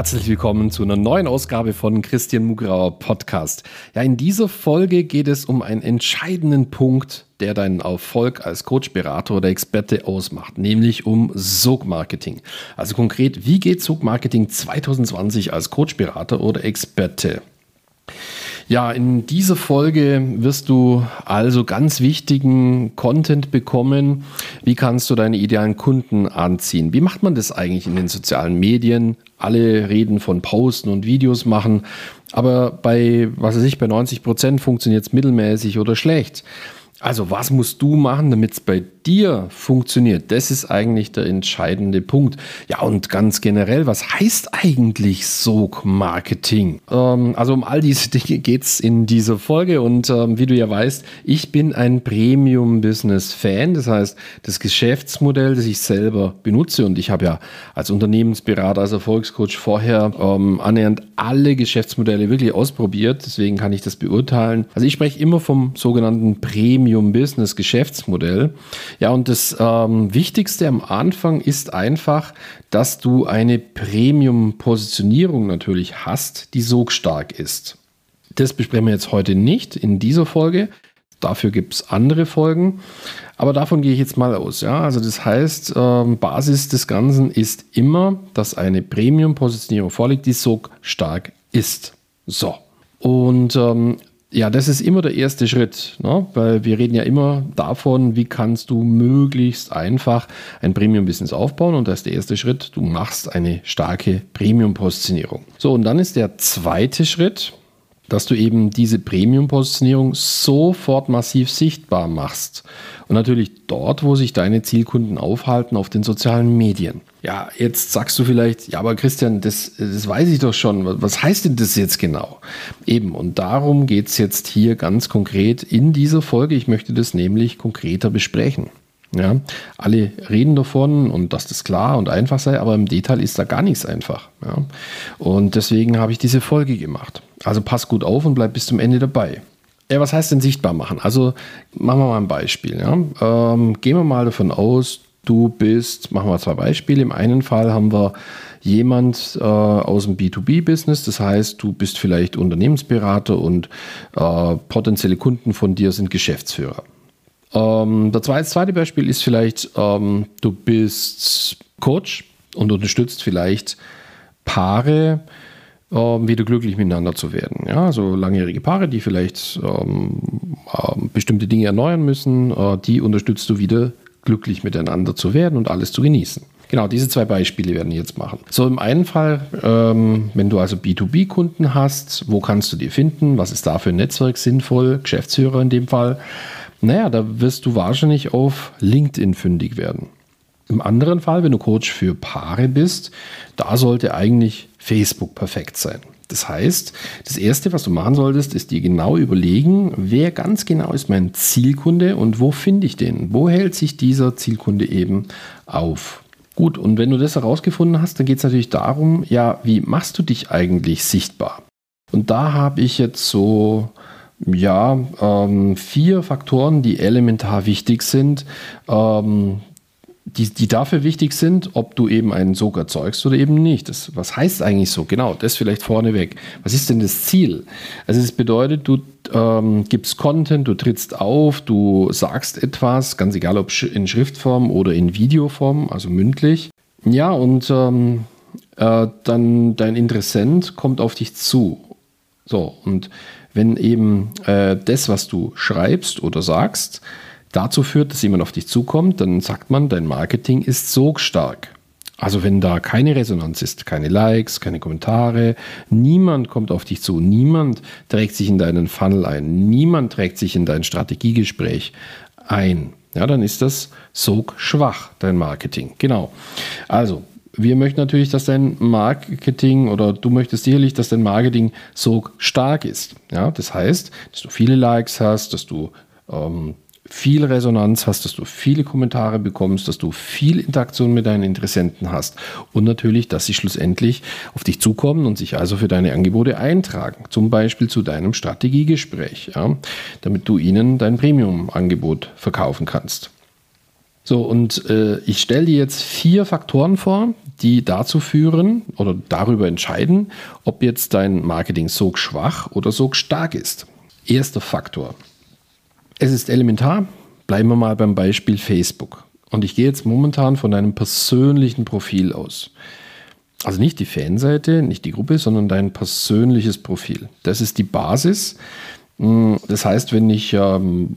Herzlich willkommen zu einer neuen Ausgabe von Christian Mugrauer Podcast. Ja, in dieser Folge geht es um einen entscheidenden Punkt, der deinen Erfolg als Coach, Berater oder Experte ausmacht, nämlich um Sog-Marketing. Also konkret, wie geht Sog-Marketing 2020 als Coach, Berater oder Experte? Ja, in dieser Folge wirst du also ganz wichtigen Content bekommen. Wie kannst du deine idealen Kunden anziehen? Wie macht man das eigentlich in den sozialen Medien? Alle reden von Posten und Videos machen, aber bei, was weiß ich, bei 90 Prozent funktioniert es mittelmäßig oder schlecht. Also was musst du machen, damit es bei dir funktioniert? Das ist eigentlich der entscheidende Punkt. Ja, und ganz generell, was heißt eigentlich Sog-Marketing? Ähm, also um all diese Dinge geht es in dieser Folge und ähm, wie du ja weißt, ich bin ein Premium-Business-Fan. Das heißt, das Geschäftsmodell, das ich selber benutze und ich habe ja als Unternehmensberater, als Erfolgscoach vorher ähm, annähernd alle Geschäftsmodelle wirklich ausprobiert. Deswegen kann ich das beurteilen. Also ich spreche immer vom sogenannten Premium Premium-Business-Geschäftsmodell. Ja, und das ähm, Wichtigste am Anfang ist einfach, dass du eine Premium-Positionierung natürlich hast, die so stark ist. Das besprechen wir jetzt heute nicht in dieser Folge. Dafür gibt es andere Folgen. Aber davon gehe ich jetzt mal aus. Ja? Also das heißt, ähm, Basis des Ganzen ist immer, dass eine Premium-Positionierung vorliegt, die so stark ist. So. Und ähm, ja, das ist immer der erste Schritt, ne? weil wir reden ja immer davon, wie kannst du möglichst einfach ein Premium-Business aufbauen und das ist der erste Schritt, du machst eine starke Premium-Positionierung. So, und dann ist der zweite Schritt, dass du eben diese Premium-Positionierung sofort massiv sichtbar machst. Und natürlich dort, wo sich deine Zielkunden aufhalten, auf den sozialen Medien. Ja, jetzt sagst du vielleicht, ja, aber Christian, das, das weiß ich doch schon. Was heißt denn das jetzt genau? Eben, und darum geht es jetzt hier ganz konkret in dieser Folge. Ich möchte das nämlich konkreter besprechen. Ja, alle reden davon und dass das klar und einfach sei, aber im Detail ist da gar nichts einfach. Ja. Und deswegen habe ich diese Folge gemacht. Also pass gut auf und bleib bis zum Ende dabei. Ja, was heißt denn sichtbar machen? Also machen wir mal ein Beispiel. Ja. Ähm, gehen wir mal davon aus, du bist, machen wir zwei Beispiele. Im einen Fall haben wir jemand äh, aus dem B2B-Business, das heißt, du bist vielleicht Unternehmensberater und äh, potenzielle Kunden von dir sind Geschäftsführer. Ähm, das zweite Beispiel ist vielleicht, ähm, du bist Coach und unterstützt vielleicht Paare, wieder glücklich miteinander zu werden. Ja, also langjährige Paare, die vielleicht ähm, äh, bestimmte Dinge erneuern müssen, äh, die unterstützt du wieder glücklich miteinander zu werden und alles zu genießen. Genau, diese zwei Beispiele werden wir jetzt machen. So, im einen Fall, ähm, wenn du also B2B-Kunden hast, wo kannst du die finden? Was ist da für ein Netzwerk sinnvoll? Geschäftsführer in dem Fall. Naja, da wirst du wahrscheinlich auf LinkedIn fündig werden. Im anderen Fall, wenn du Coach für Paare bist, da sollte eigentlich Facebook perfekt sein. Das heißt, das Erste, was du machen solltest, ist dir genau überlegen, wer ganz genau ist mein Zielkunde und wo finde ich den? Wo hält sich dieser Zielkunde eben auf? Gut, und wenn du das herausgefunden hast, dann geht es natürlich darum, ja, wie machst du dich eigentlich sichtbar? Und da habe ich jetzt so ja, ähm, vier Faktoren, die elementar wichtig sind, ähm, die, die dafür wichtig sind, ob du eben einen Sog erzeugst oder eben nicht. Das, was heißt eigentlich so? Genau, das vielleicht vorneweg. Was ist denn das Ziel? Also es bedeutet, du ähm, gibst Content, du trittst auf, du sagst etwas, ganz egal ob in Schriftform oder in Videoform, also mündlich. Ja, und ähm, äh, dann dein Interessent kommt auf dich zu. So, und wenn eben äh, das, was du schreibst oder sagst, dazu führt, dass jemand auf dich zukommt, dann sagt man, dein Marketing ist so stark. Also wenn da keine Resonanz ist, keine Likes, keine Kommentare, niemand kommt auf dich zu, niemand trägt sich in deinen Funnel ein, niemand trägt sich in dein Strategiegespräch ein, ja, dann ist das so schwach, dein Marketing. Genau. Also wir möchten natürlich, dass dein Marketing oder du möchtest sicherlich, dass dein Marketing so stark ist. Ja, das heißt, dass du viele Likes hast, dass du ähm, viel Resonanz hast, dass du viele Kommentare bekommst, dass du viel Interaktion mit deinen Interessenten hast und natürlich, dass sie schlussendlich auf dich zukommen und sich also für deine Angebote eintragen. Zum Beispiel zu deinem Strategiegespräch, ja, damit du ihnen dein Premium-Angebot verkaufen kannst. So, und äh, ich stelle dir jetzt vier Faktoren vor, die dazu führen oder darüber entscheiden, ob jetzt dein Marketing so schwach oder so stark ist. Erster Faktor. Es ist elementar. Bleiben wir mal beim Beispiel Facebook. Und ich gehe jetzt momentan von deinem persönlichen Profil aus. Also nicht die Fanseite, nicht die Gruppe, sondern dein persönliches Profil. Das ist die Basis. Hm, das heißt, wenn ich ähm,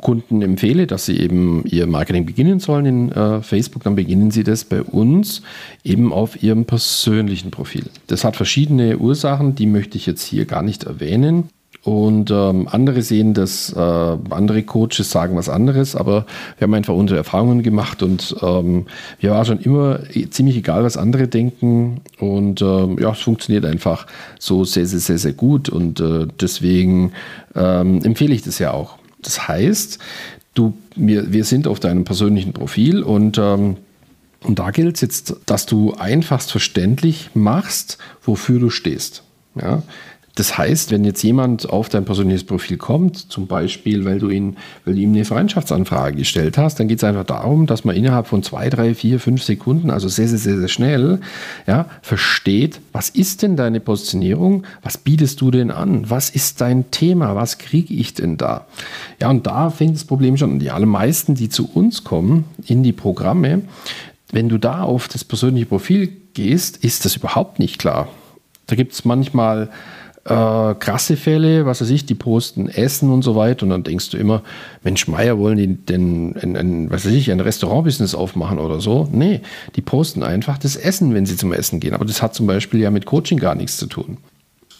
Kunden empfehle, dass sie eben ihr Marketing beginnen sollen in äh, Facebook, dann beginnen sie das bei uns eben auf ihrem persönlichen Profil. Das hat verschiedene Ursachen, die möchte ich jetzt hier gar nicht erwähnen. Und ähm, andere sehen das, äh, andere Coaches sagen was anderes, aber wir haben einfach unsere Erfahrungen gemacht und ähm, mir war schon immer ziemlich egal, was andere denken. Und ähm, ja, es funktioniert einfach so sehr, sehr, sehr, sehr gut. Und äh, deswegen ähm, empfehle ich das ja auch. Das heißt, du, wir, wir sind auf deinem persönlichen Profil und ähm, und da gilt es jetzt, dass du einfachst verständlich machst, wofür du stehst. Ja? Das heißt, wenn jetzt jemand auf dein persönliches Profil kommt, zum Beispiel, weil du, ihn, weil du ihm eine Freundschaftsanfrage gestellt hast, dann geht es einfach darum, dass man innerhalb von zwei, drei, vier, fünf Sekunden, also sehr, sehr, sehr, sehr schnell, ja, versteht, was ist denn deine Positionierung, was bietest du denn an, was ist dein Thema, was kriege ich denn da? Ja, und da fängt das Problem schon an. Die allermeisten, die zu uns kommen in die Programme, wenn du da auf das persönliche Profil gehst, ist das überhaupt nicht klar. Da gibt es manchmal äh, krasse Fälle, was weiß ich, die posten Essen und so weiter und dann denkst du immer, Mensch, Meier, wollen die denn ein, ein, was weiß ich, ein Restaurantbusiness aufmachen oder so? Nee, die posten einfach das Essen, wenn sie zum Essen gehen. Aber das hat zum Beispiel ja mit Coaching gar nichts zu tun.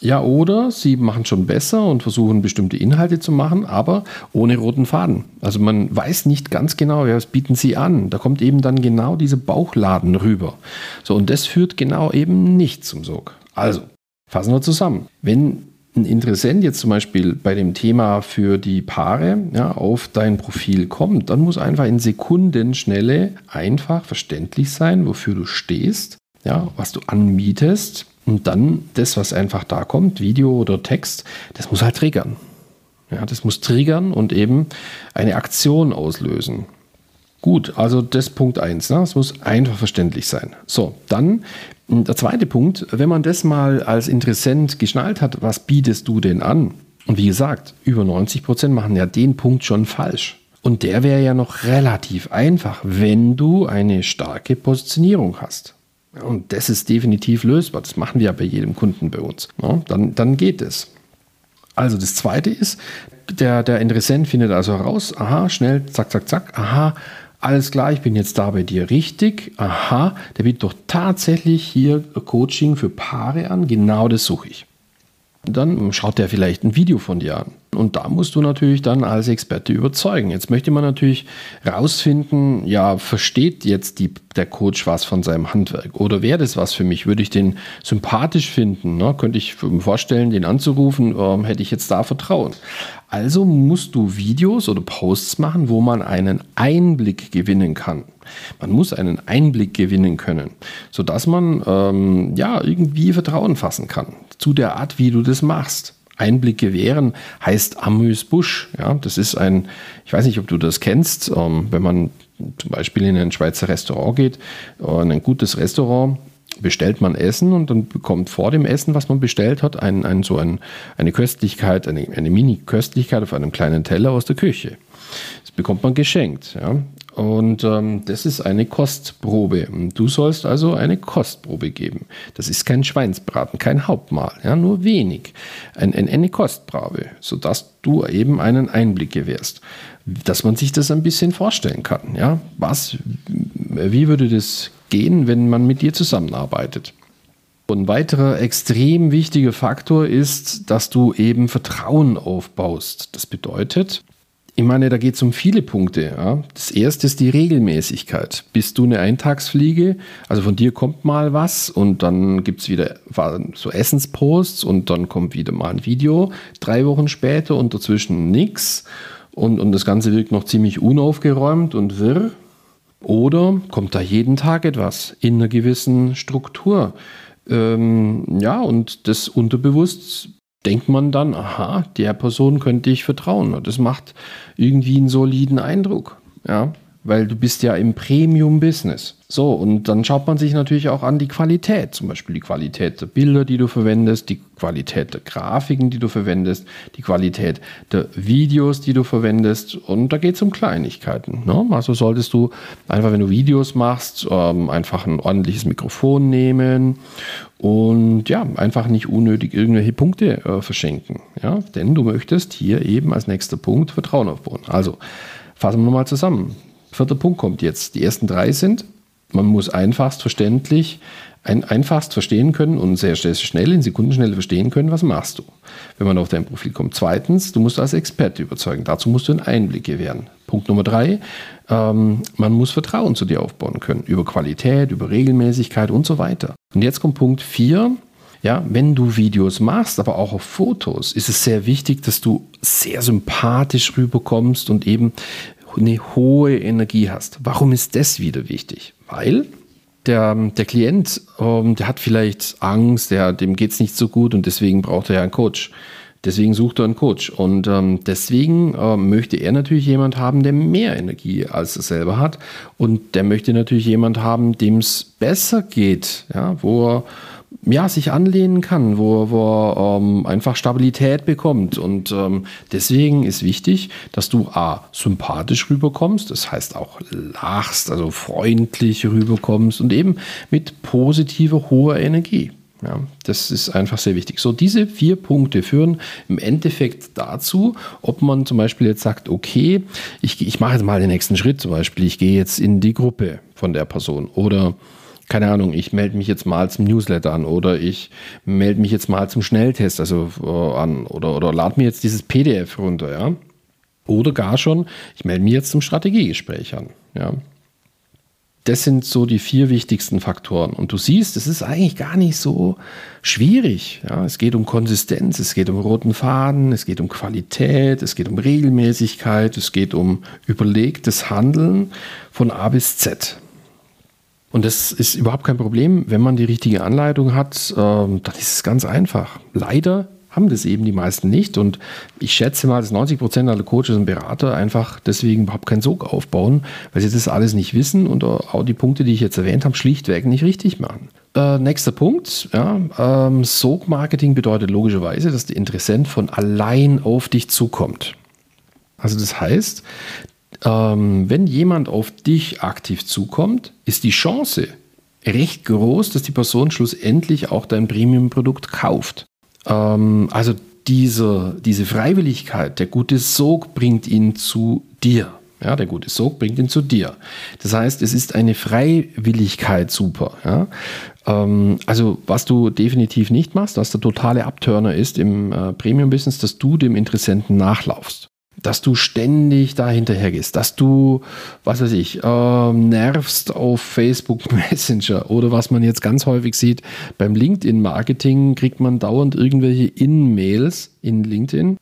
Ja, oder sie machen schon besser und versuchen bestimmte Inhalte zu machen, aber ohne roten Faden. Also man weiß nicht ganz genau, was bieten sie an. Da kommt eben dann genau diese Bauchladen rüber. So, und das führt genau eben nicht zum Sog. Also, Fassen wir zusammen. Wenn ein Interessent jetzt zum Beispiel bei dem Thema für die Paare ja, auf dein Profil kommt, dann muss einfach in Sekundenschnelle einfach verständlich sein, wofür du stehst, ja, was du anmietest und dann das, was einfach da kommt, Video oder Text, das muss halt triggern. Ja, das muss triggern und eben eine Aktion auslösen. Gut, also das Punkt 1. Ne? Es muss einfach verständlich sein. So, dann der zweite Punkt, wenn man das mal als Interessent geschnallt hat, was bietest du denn an? Und wie gesagt, über 90 Prozent machen ja den Punkt schon falsch. Und der wäre ja noch relativ einfach, wenn du eine starke Positionierung hast. Und das ist definitiv lösbar. Das machen wir ja bei jedem Kunden bei uns. Ja, dann, dann geht es. Also das zweite ist, der, der Interessent findet also heraus, aha, schnell, zack, zack, zack, aha, alles klar, ich bin jetzt da bei dir richtig. Aha, der bietet doch tatsächlich hier Coaching für Paare an. Genau das suche ich. Dann schaut der vielleicht ein Video von dir an. Und da musst du natürlich dann als Experte überzeugen. Jetzt möchte man natürlich rausfinden, ja, versteht jetzt die, der Coach was von seinem Handwerk? Oder wäre das was für mich? Würde ich den sympathisch finden? Ne? Könnte ich mir vorstellen, den anzurufen? Ähm, hätte ich jetzt da Vertrauen? Also musst du Videos oder Posts machen, wo man einen Einblick gewinnen kann. Man muss einen Einblick gewinnen können, sodass man ähm, ja irgendwie Vertrauen fassen kann zu der Art, wie du das machst. Einblick gewähren heißt Amüs Busch. Ja, das ist ein, ich weiß nicht, ob du das kennst, ähm, wenn man zum Beispiel in ein Schweizer Restaurant geht, äh, in ein gutes Restaurant, bestellt man Essen und dann bekommt vor dem Essen, was man bestellt hat, ein, ein, so ein, eine Köstlichkeit, eine, eine Mini-Köstlichkeit auf einem kleinen Teller aus der Küche. Das bekommt man geschenkt. Ja. Und ähm, das ist eine Kostprobe. Du sollst also eine Kostprobe geben. Das ist kein Schweinsbraten, kein Hauptmahl, ja, nur wenig. Ein, ein, eine Kostprobe, sodass du eben einen Einblick gewährst. Dass man sich das ein bisschen vorstellen kann. Ja. Was, wie würde das gehen, wenn man mit dir zusammenarbeitet? Ein weiterer extrem wichtiger Faktor ist, dass du eben Vertrauen aufbaust. Das bedeutet, ich meine, da geht es um viele Punkte. Ja. Das erste ist die Regelmäßigkeit. Bist du eine Eintagsfliege? Also von dir kommt mal was und dann gibt es wieder so Essensposts und dann kommt wieder mal ein Video drei Wochen später und dazwischen nichts. und, und das Ganze wirkt noch ziemlich unaufgeräumt und wirr. Oder kommt da jeden Tag etwas in einer gewissen Struktur? Ähm, ja, und das unterbewusst denkt man dann, aha, der Person könnte ich vertrauen. Und das macht irgendwie einen soliden Eindruck. Ja, weil du bist ja im Premium-Business. So, und dann schaut man sich natürlich auch an die Qualität, zum Beispiel die Qualität der Bilder, die du verwendest, die Qualität der Grafiken, die du verwendest, die Qualität der Videos, die du verwendest. Und da geht es um Kleinigkeiten. Ne? Also solltest du einfach, wenn du Videos machst, ähm, einfach ein ordentliches Mikrofon nehmen und ja, einfach nicht unnötig irgendwelche Punkte äh, verschenken. Ja? Denn du möchtest hier eben als nächster Punkt Vertrauen aufbauen. Also fassen wir nochmal zusammen. Vierter Punkt kommt jetzt. Die ersten drei sind, man muss einfachst verständlich, ein, einfachst verstehen können und sehr, sehr schnell, in Sekundenschnelle verstehen können, was machst du, wenn man auf dein Profil kommt. Zweitens, du musst als Experte überzeugen. Dazu musst du einen Einblick gewähren. Punkt Nummer drei, ähm, man muss Vertrauen zu dir aufbauen können. Über Qualität, über Regelmäßigkeit und so weiter. Und jetzt kommt Punkt vier. Ja, wenn du Videos machst, aber auch auf Fotos, ist es sehr wichtig, dass du sehr sympathisch rüberkommst und eben eine hohe Energie hast. Warum ist das wieder wichtig? Weil der, der Klient, ähm, der hat vielleicht Angst, der, dem geht es nicht so gut und deswegen braucht er ja einen Coach. Deswegen sucht er einen Coach. Und ähm, deswegen ähm, möchte er natürlich jemand haben, der mehr Energie als er selber hat. Und der möchte natürlich jemand haben, dem es besser geht, ja, wo er ja, sich anlehnen kann, wo, er ähm, einfach Stabilität bekommt. Und ähm, deswegen ist wichtig, dass du A, sympathisch rüberkommst, das heißt auch lachst, also freundlich rüberkommst und eben mit positiver, hoher Energie. Ja, das ist einfach sehr wichtig. So, diese vier Punkte führen im Endeffekt dazu, ob man zum Beispiel jetzt sagt, okay, ich, ich mache jetzt mal den nächsten Schritt, zum Beispiel, ich gehe jetzt in die Gruppe von der Person oder keine Ahnung, ich melde mich jetzt mal zum Newsletter an oder ich melde mich jetzt mal zum Schnelltest also äh, an oder, oder lade mir jetzt dieses PDF runter, ja. Oder gar schon, ich melde mich jetzt zum Strategiegespräch an, ja. Das sind so die vier wichtigsten Faktoren. Und du siehst, es ist eigentlich gar nicht so schwierig. Ja, es geht um Konsistenz, es geht um roten Faden, es geht um Qualität, es geht um Regelmäßigkeit, es geht um überlegtes Handeln von A bis Z. Und das ist überhaupt kein Problem, wenn man die richtige Anleitung hat, ähm, dann ist es ganz einfach. Leider haben das eben die meisten nicht. Und ich schätze mal, dass 90 Prozent aller Coaches und Berater einfach deswegen überhaupt keinen Sog aufbauen, weil sie das alles nicht wissen und auch die Punkte, die ich jetzt erwähnt habe, schlichtweg nicht richtig machen. Äh, nächster Punkt. Ja, ähm, Sog-Marketing bedeutet logischerweise, dass der Interessent von allein auf dich zukommt. Also das heißt, ähm, wenn jemand auf dich aktiv zukommt, ist die Chance recht groß, dass die Person schlussendlich auch dein Premium-Produkt kauft. Ähm, also diese, diese Freiwilligkeit, der gute Sog bringt ihn zu dir. Ja, der gute Sog bringt ihn zu dir. Das heißt, es ist eine Freiwilligkeit super. Ja? Ähm, also, was du definitiv nicht machst, was der totale Abturner ist im äh, Premium-Business, dass du dem Interessenten nachlaufst dass du ständig da hinterher gehst, dass du, was weiß ich, äh, nervst auf Facebook Messenger oder was man jetzt ganz häufig sieht, beim LinkedIn-Marketing kriegt man dauernd irgendwelche In-Mails in LinkedIn.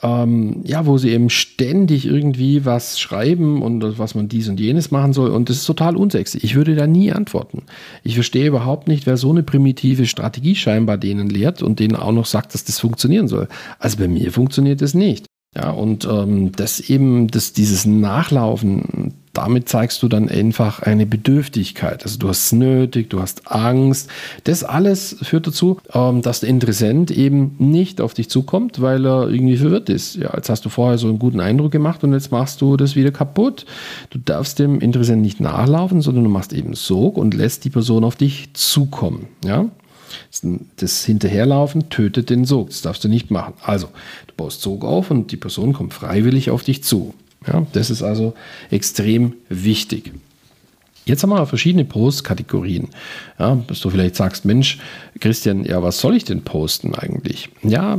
Ähm, ja, wo sie eben ständig irgendwie was schreiben und was man dies und jenes machen soll. Und das ist total unsexy. Ich würde da nie antworten. Ich verstehe überhaupt nicht, wer so eine primitive Strategie scheinbar denen lehrt und denen auch noch sagt, dass das funktionieren soll. Also bei mir funktioniert das nicht. Ja, und ähm, das eben, das, dieses Nachlaufen, damit zeigst du dann einfach eine Bedürftigkeit. Also du hast es nötig, du hast Angst. Das alles führt dazu, ähm, dass der Interessent eben nicht auf dich zukommt, weil er irgendwie verwirrt ist. Ja, jetzt hast du vorher so einen guten Eindruck gemacht und jetzt machst du das wieder kaputt. Du darfst dem Interessenten nicht nachlaufen, sondern du machst eben Sog und lässt die Person auf dich zukommen. Ja, das Hinterherlaufen tötet den Sog. Das darfst du nicht machen. Also, du baust Sog auf und die Person kommt freiwillig auf dich zu. Ja, das ist also extrem wichtig. Jetzt haben wir verschiedene Postkategorien. Ja, dass du vielleicht sagst, Mensch, Christian, ja, was soll ich denn posten eigentlich? Ja,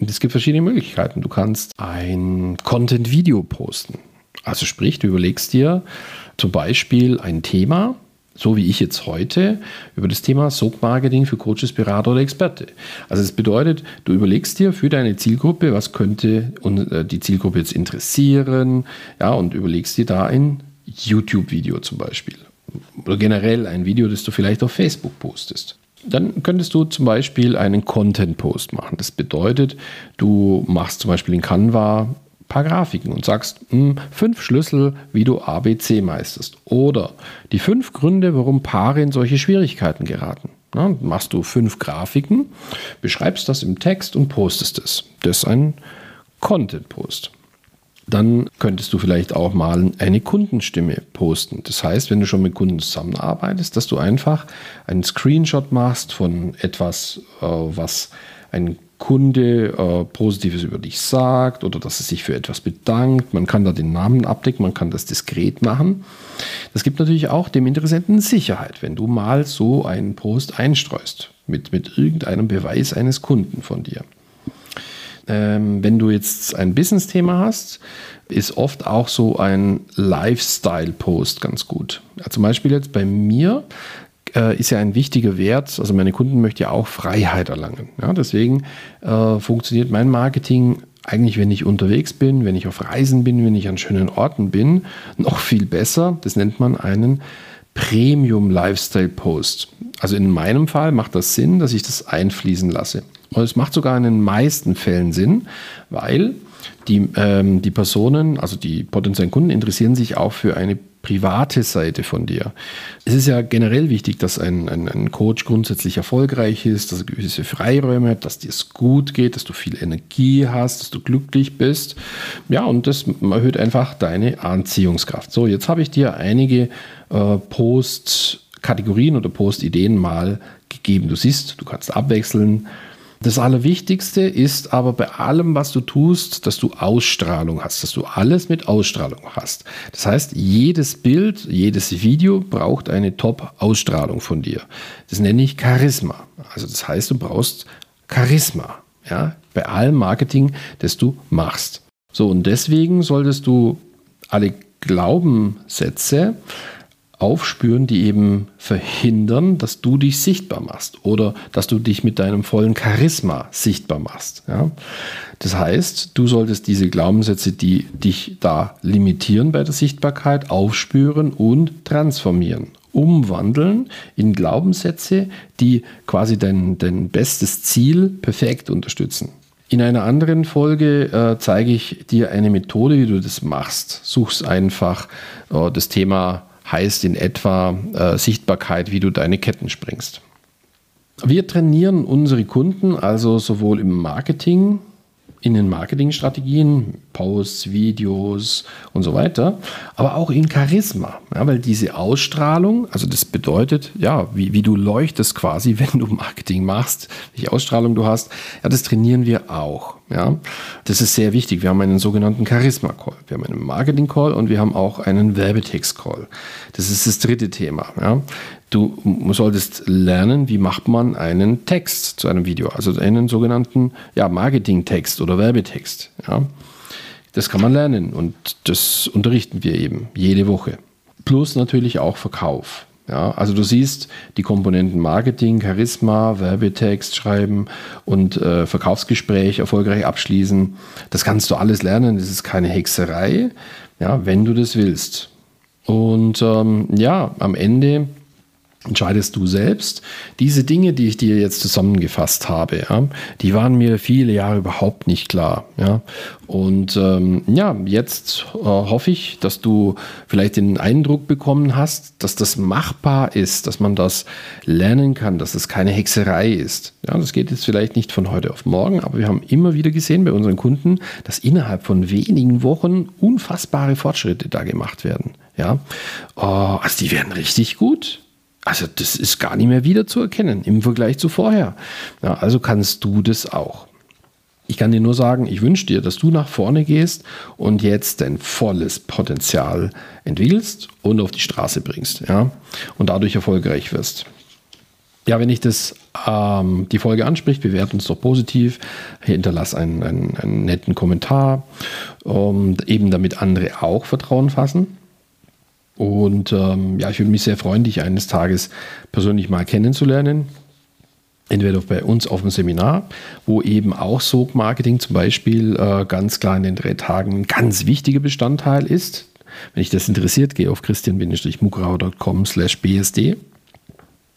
es gibt verschiedene Möglichkeiten. Du kannst ein Content-Video posten. Also sprich, du überlegst dir zum Beispiel ein Thema, so wie ich jetzt heute, über das Thema Sog-Marketing für Coaches, Berater oder Experte. Also das bedeutet, du überlegst dir für deine Zielgruppe, was könnte äh, die Zielgruppe jetzt interessieren, ja, und überlegst dir da ein YouTube-Video zum Beispiel. Oder generell ein Video, das du vielleicht auf Facebook postest. Dann könntest du zum Beispiel einen Content-Post machen. Das bedeutet, du machst zum Beispiel in Canva paar Grafiken und sagst, mh, hm, fünf Schlüssel, wie du ABC meisterst. Oder die fünf Gründe, warum Paare in solche Schwierigkeiten geraten. Na, machst du fünf Grafiken, beschreibst das im Text und postest es. Das ist ein Content-Post. Dann könntest du vielleicht auch mal eine Kundenstimme posten. Das heißt, wenn du schon mit Kunden zusammenarbeitest, dass du einfach einen Screenshot machst von etwas, äh, was ein Kunde äh, Positives über dich sagt oder dass er sich für etwas bedankt. Man kann da den Namen abdecken, man kann das diskret machen. Das gibt natürlich auch dem Interessenten Sicherheit, wenn du mal so einen Post einstreust mit, mit irgendeinem Beweis eines Kunden von dir. Ähm, wenn du jetzt ein Business-Thema hast, ist oft auch so ein Lifestyle-Post ganz gut. Ja, zum Beispiel jetzt bei mir äh, ist ja ein wichtiger Wert. Also meine Kunden möchten ja auch Freiheit erlangen. Ja, deswegen äh, funktioniert mein Marketing eigentlich, wenn ich unterwegs bin, wenn ich auf Reisen bin, wenn ich an schönen Orten bin, noch viel besser. Das nennt man einen Premium Lifestyle Post. Also in meinem Fall macht das Sinn, dass ich das einfließen lasse. Und es macht sogar in den meisten Fällen Sinn, weil die, ähm, die Personen, also die potenziellen Kunden, interessieren sich auch für eine private Seite von dir. Es ist ja generell wichtig, dass ein, ein, ein Coach grundsätzlich erfolgreich ist, dass er gewisse Freiräume hat, dass dir es gut geht, dass du viel Energie hast, dass du glücklich bist. Ja, und das erhöht einfach deine Anziehungskraft. So, jetzt habe ich dir einige äh, Post-Kategorien oder Post-Ideen mal gegeben. Du siehst, du kannst abwechseln. Das Allerwichtigste ist aber bei allem, was du tust, dass du Ausstrahlung hast, dass du alles mit Ausstrahlung hast. Das heißt, jedes Bild, jedes Video braucht eine Top-Ausstrahlung von dir. Das nenne ich Charisma. Also das heißt, du brauchst Charisma. Ja, bei allem Marketing, das du machst. So, und deswegen solltest du alle Glaubenssätze aufspüren, die eben verhindern, dass du dich sichtbar machst oder dass du dich mit deinem vollen Charisma sichtbar machst. Ja? Das heißt, du solltest diese Glaubenssätze, die dich da limitieren bei der Sichtbarkeit, aufspüren und transformieren, umwandeln in Glaubenssätze, die quasi dein, dein bestes Ziel perfekt unterstützen. In einer anderen Folge äh, zeige ich dir eine Methode, wie du das machst. Suchst einfach äh, das Thema heißt in etwa äh, Sichtbarkeit, wie du deine Ketten springst. Wir trainieren unsere Kunden also sowohl im Marketing in den Marketingstrategien, Posts, Videos und so weiter, aber auch in Charisma. Ja, weil diese Ausstrahlung, also das bedeutet, ja, wie, wie du leuchtest quasi, wenn du Marketing machst, welche Ausstrahlung du hast, ja, das trainieren wir auch. Ja, das ist sehr wichtig. Wir haben einen sogenannten Charisma-Call. Wir haben einen Marketing-Call und wir haben auch einen Werbetext-Call. Das ist das dritte Thema. Ja. Du solltest lernen, wie macht man einen Text zu einem Video, also einen sogenannten ja, Marketing-Text oder Werbetext. Ja. Das kann man lernen und das unterrichten wir eben jede Woche. Plus natürlich auch Verkauf. Ja, also du siehst die Komponenten Marketing, Charisma, Werbetext schreiben und äh, Verkaufsgespräch erfolgreich abschließen. Das kannst du alles lernen. Das ist keine Hexerei, ja, wenn du das willst. Und ähm, ja, am Ende entscheidest du selbst. Diese Dinge, die ich dir jetzt zusammengefasst habe, ja, die waren mir viele Jahre überhaupt nicht klar. Ja. Und ähm, ja, jetzt äh, hoffe ich, dass du vielleicht den Eindruck bekommen hast, dass das machbar ist, dass man das lernen kann, dass das keine Hexerei ist. Ja, das geht jetzt vielleicht nicht von heute auf morgen, aber wir haben immer wieder gesehen bei unseren Kunden, dass innerhalb von wenigen Wochen unfassbare Fortschritte da gemacht werden. Ja, oh, also die werden richtig gut. Also das ist gar nicht mehr wieder zu erkennen im Vergleich zu vorher. Ja, also kannst du das auch. Ich kann dir nur sagen, ich wünsche dir, dass du nach vorne gehst und jetzt dein volles Potenzial entwickelst und auf die Straße bringst, ja, und dadurch erfolgreich wirst. Ja, wenn dich das ähm, die Folge anspricht, bewerte uns doch positiv, hinterlass einen, einen, einen netten Kommentar, um, eben damit andere auch Vertrauen fassen. Und ähm, ja, ich würde mich sehr freuen, dich eines Tages persönlich mal kennenzulernen. Entweder bei uns auf dem Seminar, wo eben auch Sog-Marketing zum Beispiel äh, ganz klar in den drei Tagen ein ganz wichtiger Bestandteil ist. Wenn dich das interessiert, geh auf christian-mugrau.com slash bsd.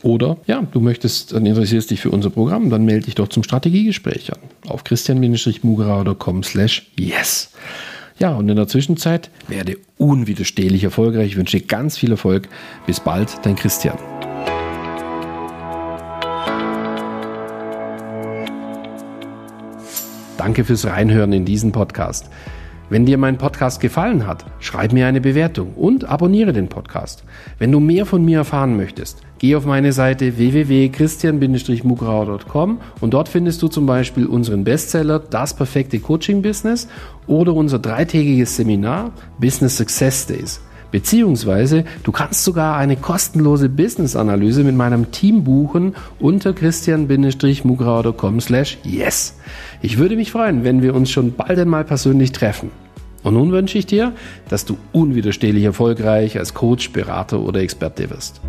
Oder ja, du möchtest, dann interessierst dich für unser Programm, dann melde dich doch zum Strategiegespräch an auf christian-mugrau.com slash yes. Ja, und in der Zwischenzeit werde unwiderstehlich erfolgreich. Ich wünsche dir ganz viel Erfolg. Bis bald, dein Christian. Danke fürs Reinhören in diesen Podcast. Wenn dir mein Podcast gefallen hat, schreib mir eine Bewertung und abonniere den Podcast. Wenn du mehr von mir erfahren möchtest, geh auf meine Seite www.christian-mugrauer.com und dort findest du zum Beispiel unseren Bestseller Das perfekte Coaching Business oder unser dreitägiges Seminar Business Success Days. Beziehungsweise du kannst sogar eine kostenlose Business-Analyse mit meinem Team buchen unter christian-mugrauer.com slash yes. Ich würde mich freuen, wenn wir uns schon bald einmal persönlich treffen. Und nun wünsche ich dir, dass du unwiderstehlich erfolgreich als Coach, Berater oder Experte wirst.